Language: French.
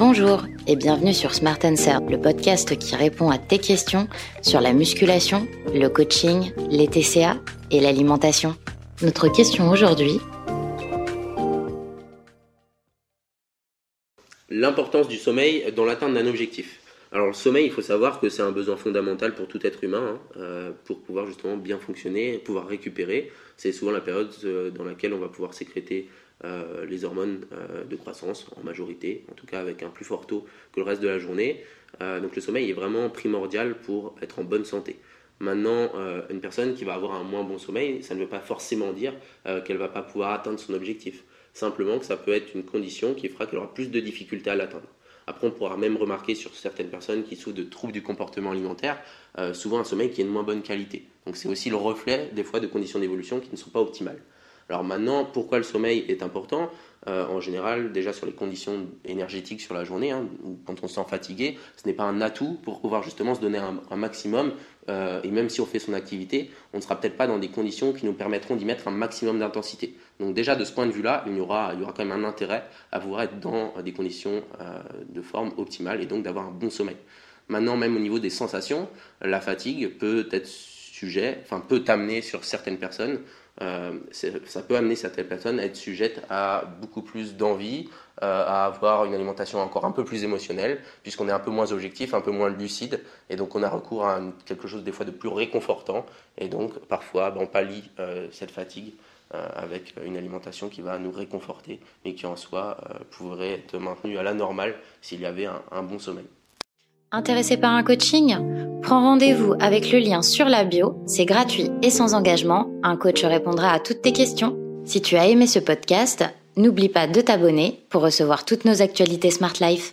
Bonjour et bienvenue sur Smart Answer, le podcast qui répond à tes questions sur la musculation, le coaching, les TCA et l'alimentation. Notre question aujourd'hui L'importance du sommeil dans l'atteinte d'un objectif. Alors le sommeil, il faut savoir que c'est un besoin fondamental pour tout être humain, hein, euh, pour pouvoir justement bien fonctionner, pouvoir récupérer. C'est souvent la période euh, dans laquelle on va pouvoir sécréter euh, les hormones de croissance en majorité, en tout cas avec un plus fort taux que le reste de la journée. donc le sommeil est vraiment primordial pour être en bonne santé. Maintenant, une personne qui va avoir un moins bon sommeil, ça ne veut pas forcément dire qu'elle va pas pouvoir atteindre son objectif. Simplement que ça peut être une condition qui fera qu'elle aura plus de difficultés à l'atteindre. Après, on pourra même remarquer sur certaines personnes qui souffrent de troubles du comportement alimentaire, euh, souvent un sommeil qui est de moins bonne qualité. Donc c'est aussi le reflet des fois de conditions d'évolution qui ne sont pas optimales. Alors maintenant, pourquoi le sommeil est important? Euh, En général, déjà sur les conditions énergétiques sur la journée, hein, quand on se sent fatigué, ce n'est pas un atout pour pouvoir justement se donner un, maximum. Euh, et même si on fait son activité, on ne sera peut-être pas dans des conditions qui nous permettront d'y mettre un maximum d'intensité. Donc déjà de ce point de vue-là, il y aura, il y aura quand même un intérêt à pouvoir être dans des conditions euh, de forme optimale et donc d'avoir un bon sommeil. Maintenant, même au niveau des sensations, la fatigue peut être sujet, enfin peut amener sur certaines personnes euh, ça peut amener certaines personnes à être sujettes à beaucoup plus d'envie, euh, à avoir une alimentation encore un peu plus émotionnelle, puisqu'on est un peu moins objectif, un peu moins lucide, et donc on a recours à quelque chose des fois de plus réconfortant, et donc parfois ben, on pallie euh, cette fatigue avec une alimentation qui va nous réconforter, mais qui en soi pourrait être maintenue à la normale s'il y avait un bon sommeil. Intéressé par un coaching? Prends rendez-vous avec le lien sur la bio, c'est gratuit et sans engagement, un coach répondra à toutes tes questions. Si tu as aimé ce podcast, n'oublie pas de t'abonner pour recevoir toutes nos actualités Smart Life.